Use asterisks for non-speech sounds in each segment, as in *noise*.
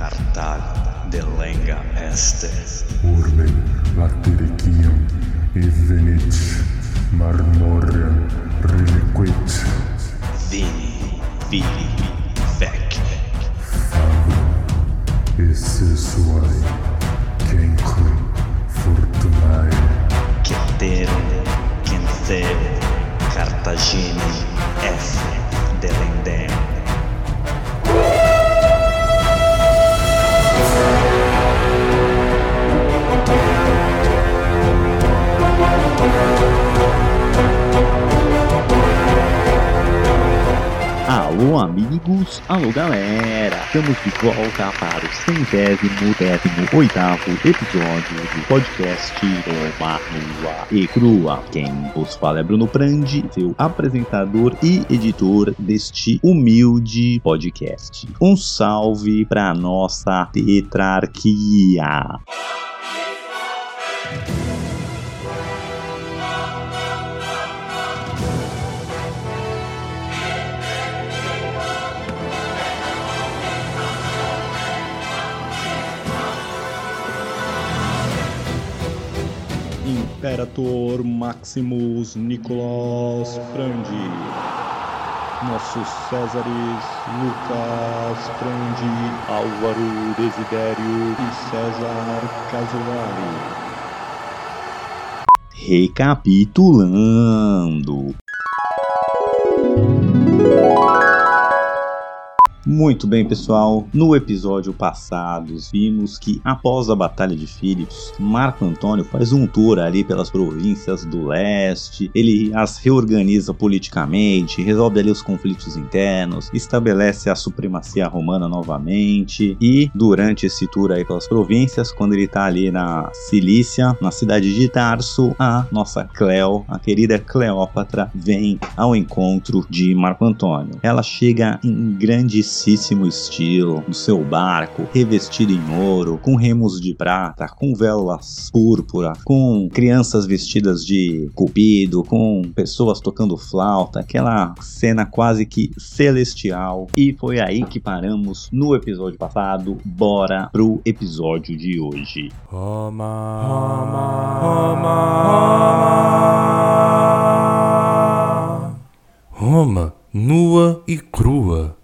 Cartag de lenga este. Urbe et evenit marmorem reliquit. Vini, vini, vec. Fabum esse suae cancri fortunae. Ceterum, cancero, Cartagine, F. Alô amigos, alô galera, estamos de volta para o centésimo, décimo oitavo episódio do podcast Roma Nua e Crua. Quem vos fala é Bruno Prandi, seu apresentador e editor deste humilde podcast. Um salve para nossa tetrarquia. Imperator Maximus Nicolas Frandi. Nossos Césares Lucas Frandi, Álvaro Desidério e César Casolari. Recapitulando. Muito bem, pessoal. No episódio passado, vimos que após a Batalha de Philips, Marco Antônio faz um tour ali pelas províncias do leste. Ele as reorganiza politicamente, resolve ali os conflitos internos, estabelece a supremacia romana novamente. E durante esse tour aí pelas províncias, quando ele tá ali na Cilícia, na cidade de Tarso, a nossa Cleo, a querida Cleópatra, vem ao encontro de Marco Antônio. Ela chega em grande grandíssimo estilo, no seu barco, revestido em ouro, com remos de prata, com velas púrpura, com crianças vestidas de cupido, com pessoas tocando flauta, aquela cena quase que celestial. E foi aí que paramos no episódio passado. Bora pro episódio de hoje. Roma, Roma, Roma, Roma, nua e crua.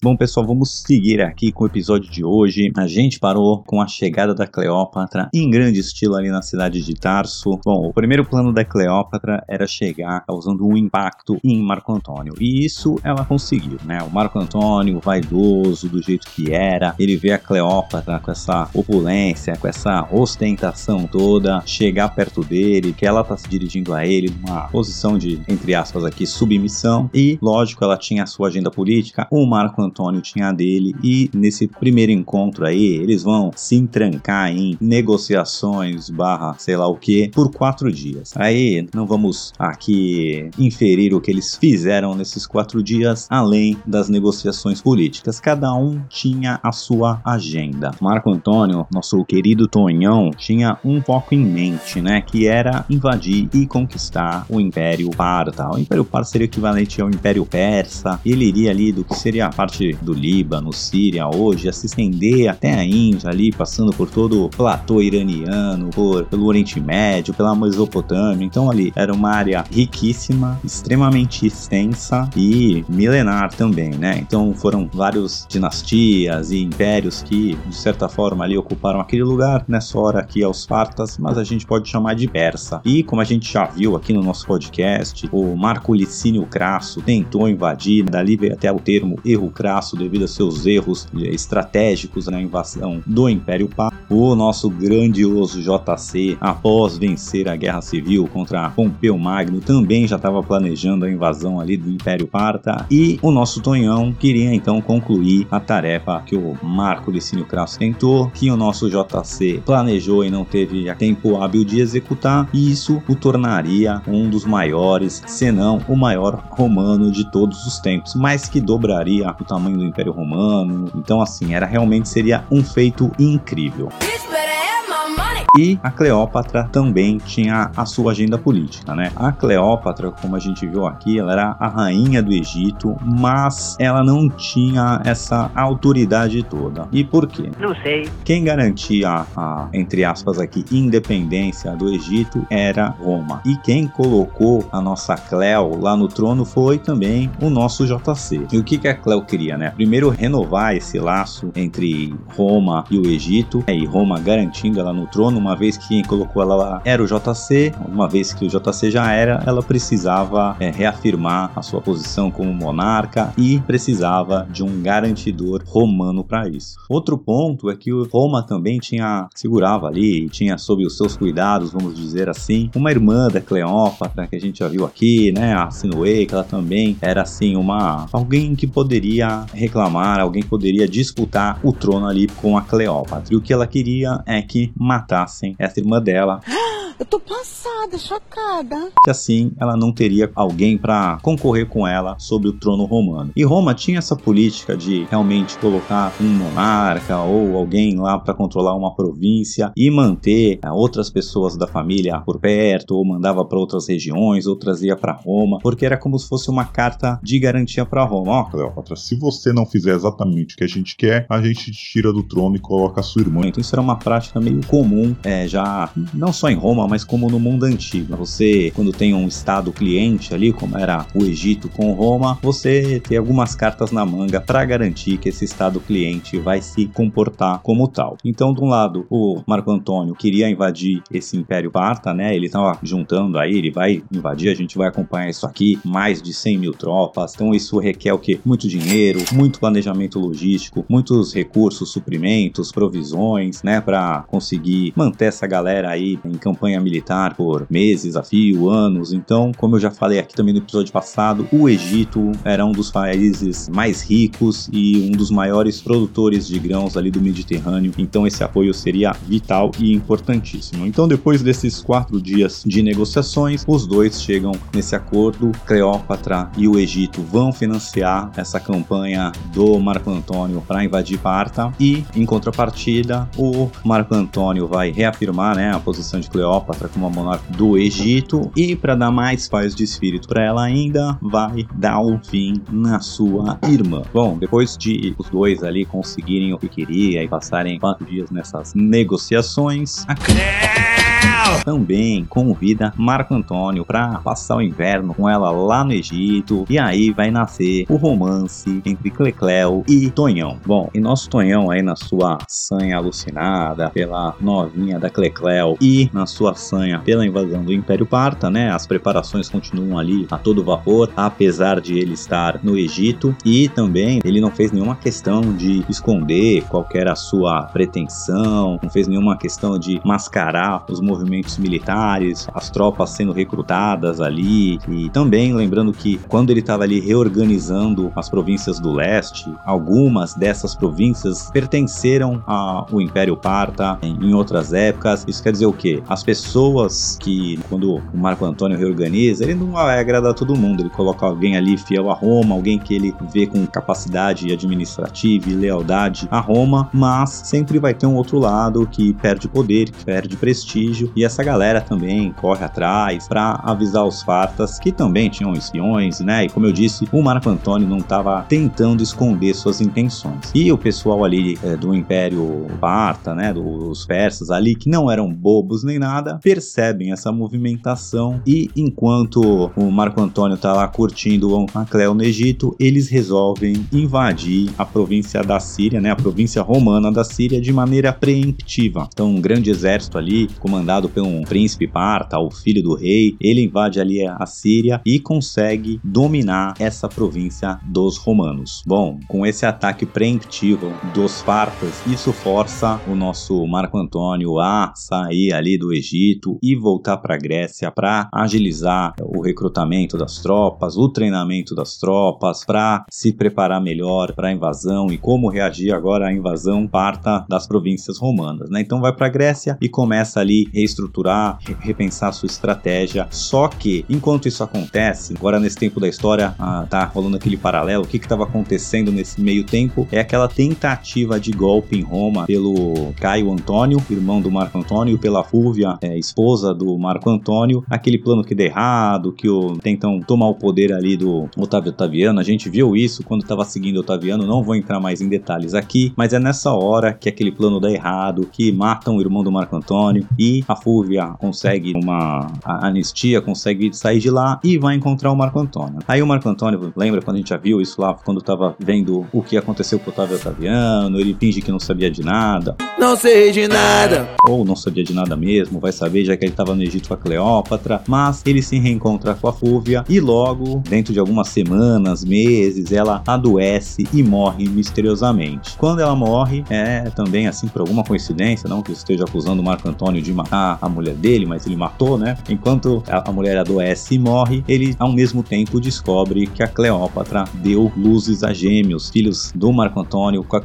Bom, pessoal, vamos seguir aqui com o episódio de hoje. A gente parou com a chegada da Cleópatra em grande estilo ali na cidade de Tarso. Bom, o primeiro plano da Cleópatra era chegar causando um impacto em Marco Antônio. E isso ela conseguiu, né? O Marco Antônio, vaidoso do jeito que era, ele vê a Cleópatra com essa opulência, com essa ostentação toda, chegar perto dele, que ela tá se dirigindo a ele numa posição de, entre aspas aqui, submissão. E, lógico, ela tinha a sua agenda política. O Marco Antônio tinha dele e nesse primeiro encontro aí eles vão se entrancar em negociações barra sei lá o que por quatro dias. Aí não vamos aqui inferir o que eles fizeram nesses quatro dias além das negociações políticas. Cada um tinha a sua agenda. Marco Antônio, nosso querido Tonhão, tinha um foco em mente, né, que era invadir e conquistar o Império Parta. O Império Parta seria equivalente ao Império Persa. Ele iria ali do que seria a parte do Líbano, Síria, hoje, a se estender até a Índia ali, passando por todo o platô iraniano, por, pelo Oriente Médio, pela Mesopotâmia. Então ali era uma área riquíssima, extremamente extensa e milenar também, né? Então foram várias dinastias e impérios que, de certa forma, ali ocuparam aquele lugar. Nessa hora aqui aos Partas, mas a gente pode chamar de Persa. E como a gente já viu aqui no nosso podcast, o Marco Licínio Crasso tentou invadir, dali veio até o termo erro crasso devido a seus erros estratégicos na invasão do Império Pá. O nosso grandioso JC, após vencer a guerra civil contra Pompeu Magno, também já estava planejando a invasão ali do Império Parta. E o nosso Tonhão queria então concluir a tarefa que o Marco Licínio Crasso tentou, que o nosso JC planejou e não teve tempo hábil de executar, e isso o tornaria um dos maiores, se não o maior romano de todos os tempos, mas que dobraria o tamanho do Império Romano. Então, assim, era realmente seria um feito incrível. E a Cleópatra também tinha a sua agenda política, né? A Cleópatra, como a gente viu aqui, ela era a rainha do Egito, mas ela não tinha essa autoridade toda. E por quê? Não sei. Quem garantia a, entre aspas aqui, independência do Egito era Roma. E quem colocou a nossa Cleo lá no trono foi também o nosso JC. E o que, que a Cleo queria, né? Primeiro renovar esse laço entre Roma e o Egito, e Roma garantindo ela no trono, uma vez que colocou ela lá era o JC, uma vez que o JC já era, ela precisava é, reafirmar a sua posição como monarca e precisava de um garantidor romano para isso. Outro ponto é que Roma também tinha segurava ali, tinha sob os seus cuidados, vamos dizer assim, uma irmã da Cleópatra que a gente já viu aqui, né, a Sinuê, que ela também era assim uma alguém que poderia reclamar, alguém que poderia disputar o trono ali com a Cleópatra. E o que ela queria é que matassem essa irmã dela. *gasps* Eu tô passada, chocada. Que assim ela não teria alguém para concorrer com ela sobre o trono romano. E Roma tinha essa política de realmente colocar um monarca ou alguém lá para controlar uma província e manter eh, outras pessoas da família por perto, ou mandava para outras regiões, ou trazia para Roma, porque era como se fosse uma carta de garantia para Roma. Ó, Cleópatra, se você não fizer exatamente o que a gente quer, a gente te tira do trono e coloca a sua irmã. Então isso era uma prática meio comum, é, já não só em Roma, mas como no mundo antigo. Você, quando tem um estado cliente ali, como era o Egito com Roma, você tem algumas cartas na manga para garantir que esse estado cliente vai se comportar como tal. Então, de um lado, o Marco Antônio queria invadir esse Império Parta, né? Ele estava juntando aí, ele vai invadir, a gente vai acompanhar isso aqui, mais de 100 mil tropas. Então, isso requer o que? Muito dinheiro, muito planejamento logístico, muitos recursos, suprimentos, provisões, né? Para conseguir manter essa galera aí em campanha militar por meses, a fio, anos. Então, como eu já falei aqui também no episódio passado, o Egito era um dos países mais ricos e um dos maiores produtores de grãos ali do Mediterrâneo. Então, esse apoio seria vital e importantíssimo. Então, depois desses quatro dias de negociações, os dois chegam nesse acordo. Cleópatra e o Egito vão financiar essa campanha do Marco Antônio para invadir Parta e, em contrapartida, o Marco Antônio vai reafirmar né, a posição de Cleópatra como a monarca do Egito e, para dar mais paz de espírito para ela ainda, vai dar um fim na sua irmã. Bom, depois de os dois ali conseguirem o que queria e passarem quatro dias nessas negociações, a também convida Marco Antônio para passar o inverno com ela lá no Egito e aí vai nascer o romance entre Clecléo e Tonhão. Bom, e nosso Tonhão aí na sua sanha alucinada pela novinha da Clecléo e na sua sanha pela invasão do Império Parta, né? As preparações continuam ali a todo vapor, apesar de ele estar no Egito e também ele não fez nenhuma questão de esconder qual era a sua pretensão, não fez nenhuma questão de mascarar os movimentos militares, as tropas sendo recrutadas ali e também lembrando que quando ele estava ali reorganizando as províncias do leste, algumas dessas províncias pertenceram ao Império Parta em, outras épocas. Isso quer dizer o quê? As pessoas que quando o Marco Antônio reorganiza, ele não vai agradar todo mundo, ele coloca alguém ali fiel a Roma, alguém que ele vê com capacidade administrativa e lealdade a Roma, mas sempre vai ter um outro lado que perde poder, que perde prestígio e essa galera também corre atrás para avisar os fartas que também tinham espiões, né? E como eu disse, o Marco Antônio não estava tentando esconder suas intenções. E o pessoal ali é, do Império Parta, né? Dos persas ali que não eram bobos nem nada, percebem essa movimentação e enquanto o Marco Antônio tá lá curtindo a Cleo no Egito, eles resolvem invadir a província da Síria, né? A província romana da Síria de maneira preemptiva. Então, um grande exército ali, comandado por um príncipe parta, o filho do rei, ele invade ali a Síria e consegue dominar essa província dos romanos. Bom, com esse ataque preemptivo dos partas, isso força o nosso Marco Antônio a sair ali do Egito e voltar para a Grécia para agilizar o recrutamento das tropas, o treinamento das tropas, para se preparar melhor para a invasão e como reagir agora à invasão parta das províncias romanas. Né? Então vai para a Grécia e começa ali reestruturar, re- repensar sua estratégia. Só que, enquanto isso acontece, agora nesse tempo da história, ah, tá rolando aquele paralelo, o que estava acontecendo nesse meio tempo é aquela tentativa de golpe em Roma pelo Caio Antônio, irmão do Marco Antônio, pela Fúvia, é, esposa do Marco Antônio, aquele plano que deu errado, que o, tentam tomar o poder ali do Otávio Otaviano. A gente viu isso quando estava seguindo Otaviano, não vou entrar mais em detalhes aqui, mas é nessa hora que aquele plano dá errado, que matam o irmão do Marco Antônio e a Fúvia consegue uma anistia, consegue sair de lá e vai encontrar o Marco Antônio. Aí o Marco Antônio, lembra quando a gente já viu isso lá, quando estava vendo o que aconteceu com o Otávio Otaviano, ele finge que não sabia de nada, Não sei de nada. ou não sabia de nada mesmo, vai saber, já que ele estava no Egito com a Cleópatra, mas ele se reencontra com a Fúvia e logo, dentro de algumas semanas, meses, ela adoece e morre misteriosamente. Quando ela morre, é também assim por alguma coincidência, não que eu esteja acusando o Marco Antônio de matar a mulher dele, mas ele matou, né? Enquanto a, a mulher adoece e morre, ele ao mesmo tempo descobre que a Cleópatra deu luzes a gêmeos, filhos do Marco Antônio com a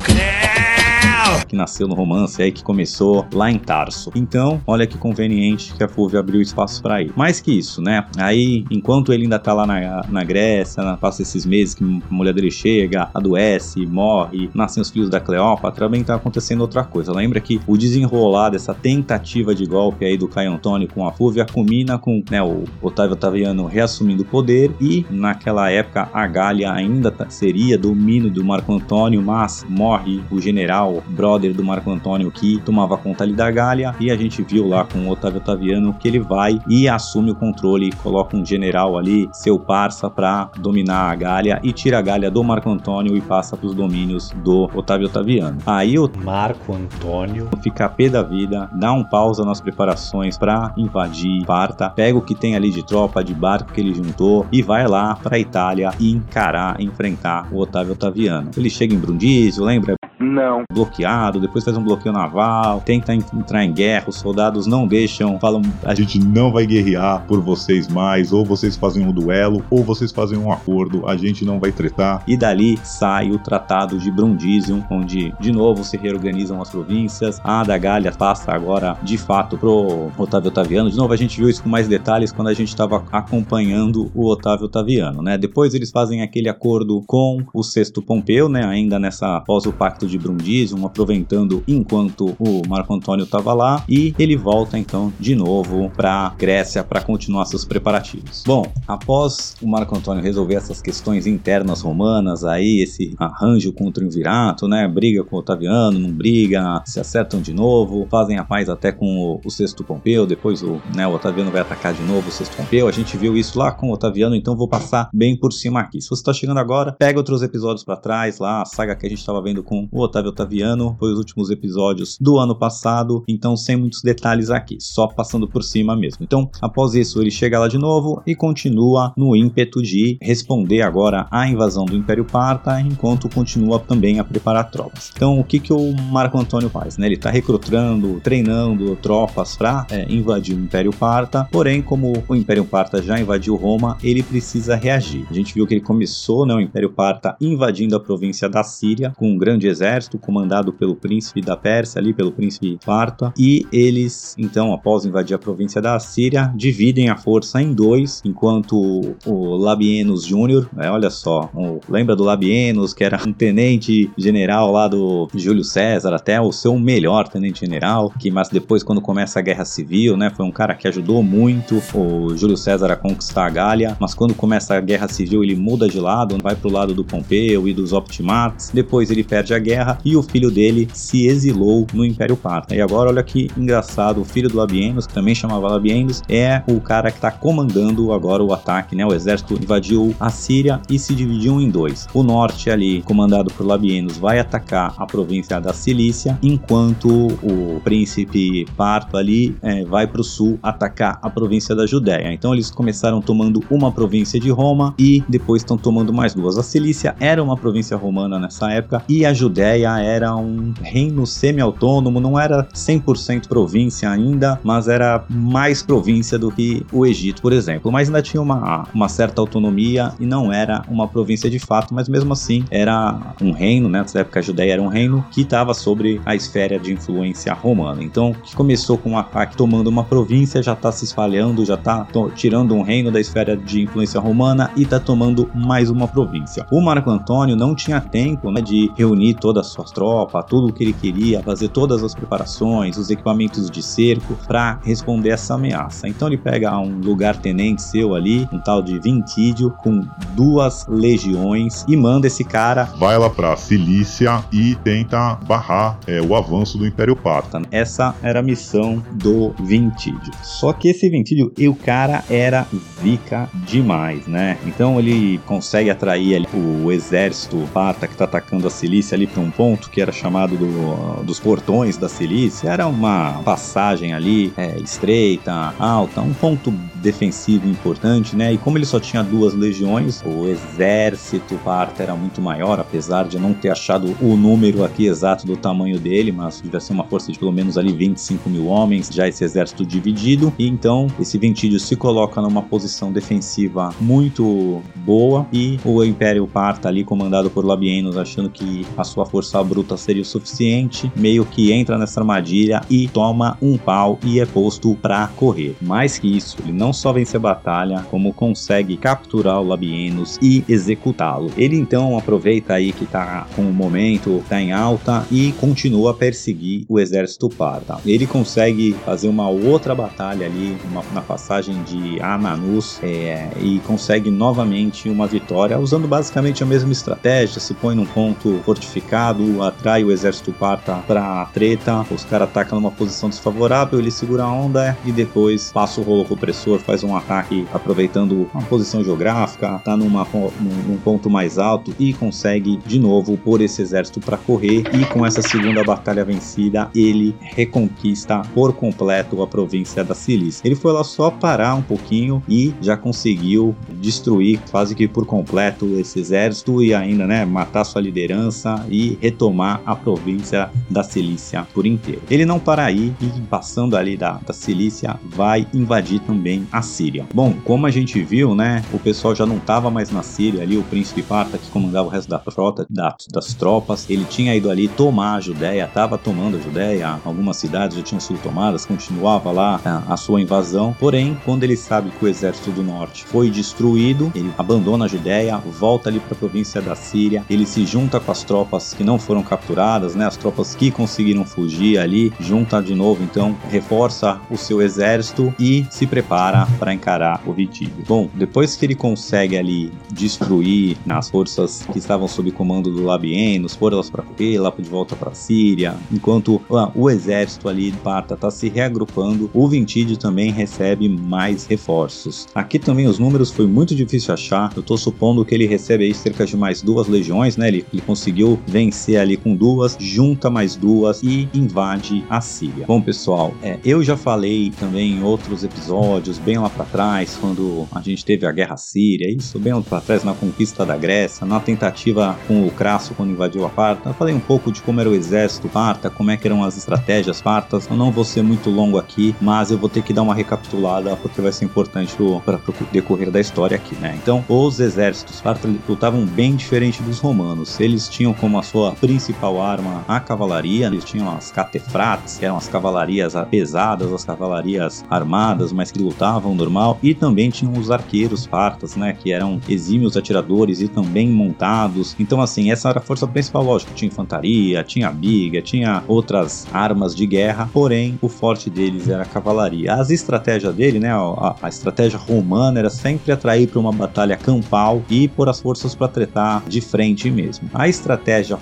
que nasceu no romance aí que começou lá em Tarso. Então, olha que conveniente que a Fúvia abriu espaço para ir. Mais que isso, né? Aí, enquanto ele ainda tá lá na, na Grécia, né, passa esses meses que a mulher dele chega, adoece, morre, nascem os filhos da Cleópatra, também tá acontecendo outra coisa. Lembra que o desenrolar dessa tentativa de golpe aí do Caio Antônio com a Fúvia culmina com né, o Otávio Otaviano reassumindo o poder e naquela época a Gália ainda tá- seria domínio do Marco Antônio, mas morre o general brother do Marco Antônio que tomava conta ali da Gália e a gente viu lá com o Otávio Otaviano que ele vai e assume o controle, coloca um general ali, seu parça, para dominar a Gália e tira a Gália do Marco Antônio e passa para os domínios do Otávio Otaviano. Aí o Marco Antônio. fica pé da vida, dá um pausa nas preparações para invadir Esparta, pega o que tem ali de tropa, de barco que ele juntou e vai lá para Itália e encarar, enfrentar o Otávio Otaviano. Ele chega em Brundisio, lembra? Não. Bloqueado, depois faz um bloqueio naval, tenta en- entrar em guerra, os soldados não deixam, falam A gente não vai guerrear por vocês mais, ou vocês fazem um duelo, ou vocês fazem um acordo, a gente não vai tretar. E dali sai o Tratado de Brundisium, onde de novo se reorganizam as províncias. A da Gália passa agora de fato pro Otávio Otaviano. De novo, a gente viu isso com mais detalhes quando a gente estava acompanhando o Otávio Otaviano, né? Depois eles fazem aquele acordo com o Sexto Pompeu, né? Ainda nessa após o Pacto de Brundisium, aproveitando enquanto o Marco Antônio estava lá, e ele volta então de novo para Grécia para continuar seus preparativos. Bom, após o Marco Antônio resolver essas questões internas romanas, aí esse arranjo com o triunvirato, né? Briga com o Otaviano, não briga, se acertam de novo, fazem a paz até com o, o Sexto Pompeu, depois o, né, o Otaviano vai atacar de novo o Sexto Pompeu. A gente viu isso lá com o Otaviano, então vou passar bem por cima aqui. Se você está chegando agora, pega outros episódios para trás lá, a saga que a gente estava vendo com o Otávio Otaviano, foi os últimos episódios do ano passado, então sem muitos detalhes aqui, só passando por cima mesmo. Então, após isso, ele chega lá de novo e continua no ímpeto de responder agora à invasão do Império Parta, enquanto continua também a preparar tropas. Então, o que que o Marco Antônio faz? Né? Ele está recrutando, treinando tropas para invadir o Império Parta, porém, como o Império Parta já invadiu Roma, ele precisa reagir. A gente viu que ele começou, né, o Império Parta invadindo a província da Síria com um grande exército comandado pelo príncipe da Pérsia, ali pelo príncipe Parta, e eles, então, após invadir a província da Síria, dividem a força em dois, enquanto o Labienus Júnior, né, olha só, o- lembra do Labienus, que era um tenente general lá do Júlio César, até o seu melhor tenente general, que mas depois quando começa a guerra civil, né, foi um cara que ajudou muito o Júlio César a conquistar a Gália, mas quando começa a guerra civil ele muda de lado, vai pro lado do Pompeu e dos Optimates, depois ele perde a guerra e o filho dele se exilou no Império Parta. E agora olha que engraçado, o filho do Labienus, que também chamava Labienus, é o cara que está comandando agora o ataque, né? O exército invadiu a Síria e se dividiu em dois. O norte ali, comandado por Labienus, vai atacar a província da Cilícia, enquanto o príncipe Parto ali é, vai para o sul atacar a província da Judéia. Então eles começaram tomando uma província de Roma e depois estão tomando mais duas. A Cilícia era uma província romana nessa época e a Judéia Judéia era um reino semi-autônomo, não era 100% província ainda, mas era mais província do que o Egito, por exemplo. Mas ainda tinha uma, uma certa autonomia e não era uma província de fato, mas mesmo assim era um reino, né? Nessa época a Judéia era um reino que estava sobre a esfera de influência romana. Então, que começou com um ataque tomando uma província, já está se espalhando, já está tirando um reino da esfera de influência romana e está tomando mais uma província. O Marco Antônio não tinha tempo né, de reunir todas as suas tropas, tudo o que ele queria, fazer todas as preparações, os equipamentos de cerco para responder essa ameaça. Então ele pega um lugar tenente seu ali, um tal de Vintídio, com duas legiões e manda esse cara. Vai lá pra Cilícia e tenta barrar é, o avanço do Império Parta. Essa era a missão do Vintídio. Só que esse Vintídio, o cara era zica demais, né? Então ele consegue atrair ali o exército parta que tá atacando a Cilícia ali para um ponto que era chamado do, dos portões da Cilícia. Era uma passagem ali é, estreita, alta, um ponto defensivo importante, né? E como ele só tinha duas legiões, o exército parta era muito maior, apesar de não ter achado o número aqui exato do tamanho dele, mas devia ser uma força de pelo menos ali 25 mil homens, já esse exército dividido. E então esse Ventídio se coloca numa posição defensiva muito boa e o Império Parta ali comandado por Labienus achando que a sua força bruta seria o suficiente, meio que entra nessa armadilha e toma um pau e é posto para correr. Mais que isso, ele não só vence a batalha, como consegue capturar o Labienus e executá-lo. Ele então aproveita aí que tá com o momento, tá em alta e continua a perseguir o exército parta. Ele consegue fazer uma outra batalha ali uma, na passagem de Ananus é, e consegue novamente uma vitória usando basicamente a mesma estratégia, se põe num ponto fortificado, atrai o exército parta pra treta, os caras atacam numa posição desfavorável, ele segura a onda e depois passa o rolo compressor, faz um ataque aproveitando uma posição geográfica, tá numa, num, ponto mais alto e consegue de novo pôr esse exército para correr e com essa segunda batalha vencida ele reconquista por completo a província da Cilícia. Ele foi lá só parar um pouquinho e já conseguiu destruir quase que por completo esse exército e ainda né, matar sua liderança e retomar a província da Cilícia por inteiro. Ele não para aí e passando ali da, da Cilícia vai invadir também a Síria. Bom, como a gente viu, né, o pessoal já não estava mais na Síria ali, o príncipe Parta que comandava o resto da frota, da, das tropas, ele tinha ido ali tomar a Judéia, estava tomando a Judéia, algumas cidades já tinham sido tomadas, continuava lá a, a sua invasão, porém, quando ele sabe que o exército do norte foi destruído, ele abandona a Judéia, volta ali para a província da Síria, ele se junta com as tropas que não foram capturadas, né, as tropas que conseguiram fugir ali, junta de novo, então reforça o seu exército e se prepara para encarar o Vitílio. Bom, depois que ele consegue ali destruir as forças que estavam sob comando do Labienus, pôr elas para correr lá de volta para Síria, enquanto ah, o exército ali de Parta está se reagrupando, o Vintídio também recebe mais reforços. Aqui também os números foi muito difícil achar. Eu estou supondo que ele recebe aí cerca de mais duas legiões, né? Ele, ele conseguiu vencer ali com duas, junta mais duas e invade a Síria. Bom, pessoal, é, eu já falei também em outros episódios, bem lá para trás, quando a gente teve a Guerra Síria, isso bem lá para trás na conquista da Grécia, na tentativa com o Crasso quando invadiu a Parta. Eu falei um pouco de como era o exército parta, como é que eram as estratégias partas. Eu não vou ser muito longo aqui, mas eu vou ter que dar uma recapitulada porque vai ser importante para o decorrer da história aqui, né? Então, os exércitos parta lutavam bem diferente dos romanos. Eles tinham como a sua principal arma a cavalaria, eles tinham as catefrates, que eram as cavalarias pesadas, as cavalarias armadas, mas que lutavam normal, e também tinham os arqueiros partas, né, que eram exímios atiradores e também montados. Então, assim, essa era a força principal, lógico, tinha infantaria, tinha biga, tinha outras armas de guerra, porém, o forte deles era a cavalaria. As estratégias dele, né, a, a estratégia romana era sempre atrair para uma batalha campal e pôr as forças para tretar de frente mesmo. A estratégia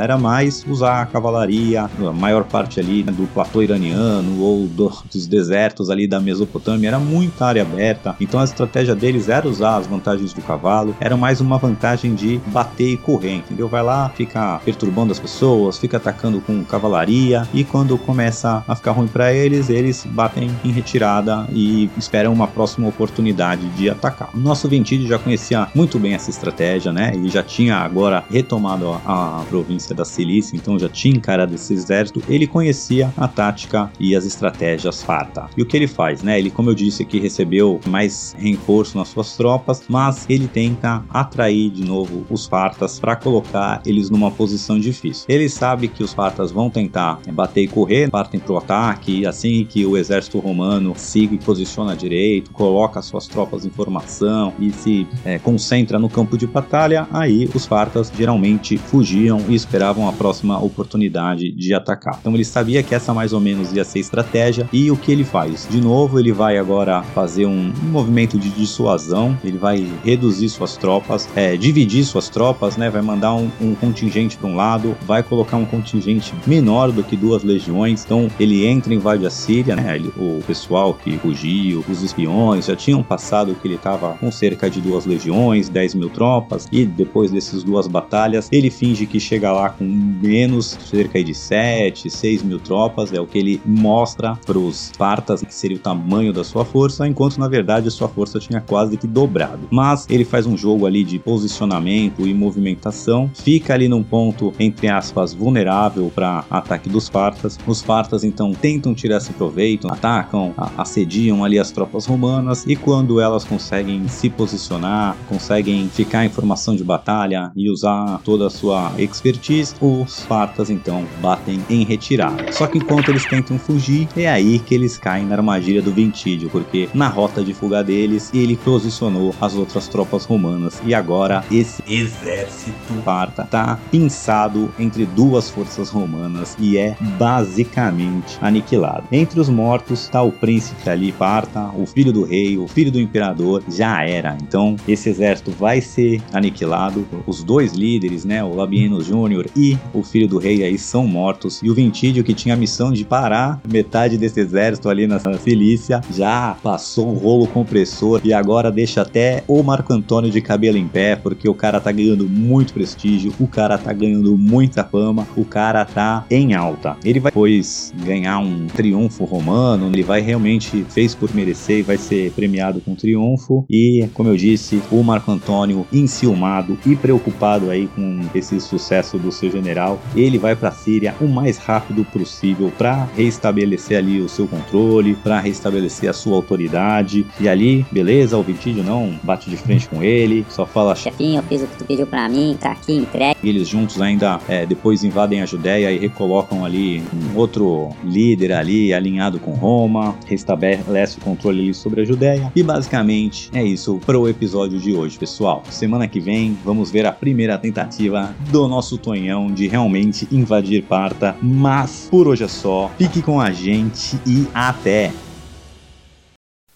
era mais usar a cavalaria, a maior parte ali né, do platô iraniano ou do, dos desertos ali da Mesopotâmia, era muita área aberta, então a estratégia deles era usar as vantagens do cavalo, era mais uma vantagem de bater e correr, entendeu? Vai lá, fica perturbando as pessoas, fica atacando com cavalaria e quando começa a ficar ruim para eles, eles batem em retirada e esperam uma próxima oportunidade de atacar. O nosso Ventídio já conhecia muito bem essa estratégia, né? Ele já tinha agora retomado a, província da Cilícia, então já tinha encarado esse exército, ele conhecia a tática e as estratégias Esparta. E o que ele faz, né? Ele, como eu disse aqui, recebeu mais reforço nas suas tropas, mas ele tenta atrair de novo os Fartas para colocar eles numa posição difícil. Ele sabe que os Fartas vão tentar bater e correr, partem pro ataque, e assim que o exército romano siga e posiciona direito, coloca suas tropas em formação e se é, concentra no campo de batalha, aí os Fartas geralmente fugiam e esperavam a próxima oportunidade de atacar. Então ele sabia que essa mais ou menos ia ser estratégia e o que ele faz? De novo, ele vai agora fazer um, um movimento de dissuasão, ele vai reduzir suas tropas, é, dividir suas tropas, né? Vai mandar um, um contingente para um lado, vai colocar um contingente menor do que duas legiões. Então ele entra invade a Síria, né? Ele, o pessoal que fugiu, os espiões já tinham passado que ele estava com cerca de duas legiões, 10 mil tropas, e depois dessas duas batalhas, ele finge que chega lá com menos, cerca de 7, 6 mil tropas, é o que ele mostra para os Espartas, que seria o tamanho da sua força, enquanto na verdade a sua força tinha quase que dobrado. Mas ele faz um jogo ali de posicionamento e movimentação, fica ali num ponto, entre aspas, vulnerável para ataque dos Partas. Os Partas então tentam tirar esse proveito, atacam, assediam ali as tropas romanas e quando elas conseguem se posicionar, conseguem ficar em formação de batalha e usar toda a sua expertise, os Partas então batem em retirada. Só que enquanto eles tentam fugir, é aí que eles caem na armadilha do Ventídio, porque na rota de fuga deles ele posicionou as outras tropas romanas e agora esse exército parta tá pinçado entre duas forças romanas e é basicamente aniquilado. Entre os mortos está o príncipe ali parta, o filho do rei, o filho do imperador, já era. Então esse exército vai ser aniquilado. Os dois líderes, né, o Júnior e o filho do rei aí são mortos e o Ventídio que tinha a missão de parar metade desse exército ali na Cilícia já passou um rolo compressor e agora deixa até o Marco Antônio de cabelo em pé, porque o cara tá ganhando muito prestígio, o cara tá ganhando muita fama, o cara tá em alta. Ele vai depois ganhar um triunfo romano, ele vai realmente fez por merecer e vai ser premiado com triunfo. E, como eu disse, o Marco Antônio, enciumado e preocupado aí com esse sucesso do seu general, ele vai para Síria o mais rápido possível para restabelecer ali o seu controle, para restabelecer a sua autoridade. E ali, beleza, o Vitídio não bate de frente com ele, só fala: Chefinho, eu fiz o que tu pediu para mim, tá aqui entregue. E eles juntos ainda é, depois invadem a Judéia e recolocam ali um outro líder ali alinhado com Roma, restabelece o controle ali sobre a Judéia. E basicamente é isso para o episódio de hoje, pessoal. Semana que vem vamos ver a primeira tentativa do nosso Tonhão de realmente invadir Parta. Mas por hoje é só. Fique com a gente e até!